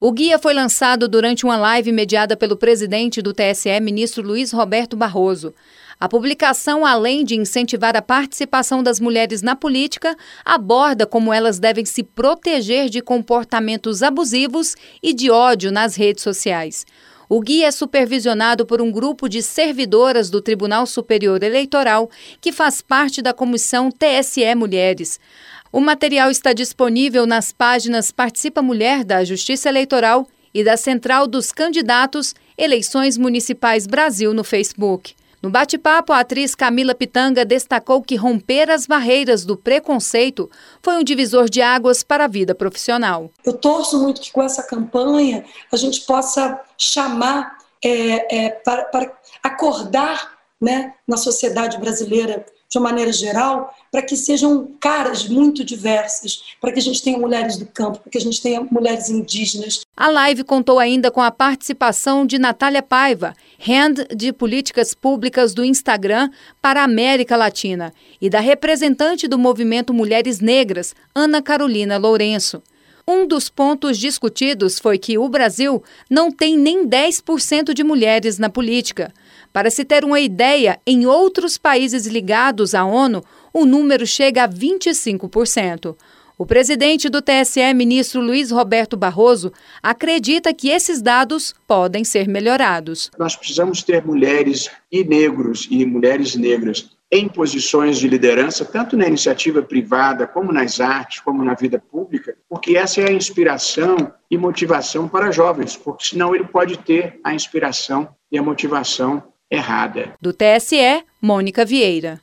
O guia foi lançado durante uma live mediada pelo presidente do TSE, ministro Luiz Roberto Barroso. A publicação, além de incentivar a participação das mulheres na política, aborda como elas devem se proteger de comportamentos abusivos e de ódio nas redes sociais. O guia é supervisionado por um grupo de servidoras do Tribunal Superior Eleitoral, que faz parte da comissão TSE Mulheres. O material está disponível nas páginas Participa Mulher da Justiça Eleitoral e da Central dos Candidatos Eleições Municipais Brasil no Facebook. No bate-papo, a atriz Camila Pitanga destacou que romper as barreiras do preconceito foi um divisor de águas para a vida profissional. Eu torço muito que com essa campanha a gente possa chamar é, é, para, para acordar né, na sociedade brasileira de uma maneira geral, para que sejam caras muito diversas, para que a gente tenha mulheres do campo, para que a gente tenha mulheres indígenas. A live contou ainda com a participação de Natália Paiva, hand de políticas públicas do Instagram para a América Latina, e da representante do movimento Mulheres Negras, Ana Carolina Lourenço. Um dos pontos discutidos foi que o Brasil não tem nem 10% de mulheres na política. Para se ter uma ideia, em outros países ligados à ONU, o número chega a 25%. O presidente do TSE, ministro Luiz Roberto Barroso, acredita que esses dados podem ser melhorados. Nós precisamos ter mulheres e negros e mulheres negras em posições de liderança, tanto na iniciativa privada, como nas artes, como na vida pública, porque essa é a inspiração e motivação para jovens, porque senão ele pode ter a inspiração e a motivação errada. Do TSE, Mônica Vieira.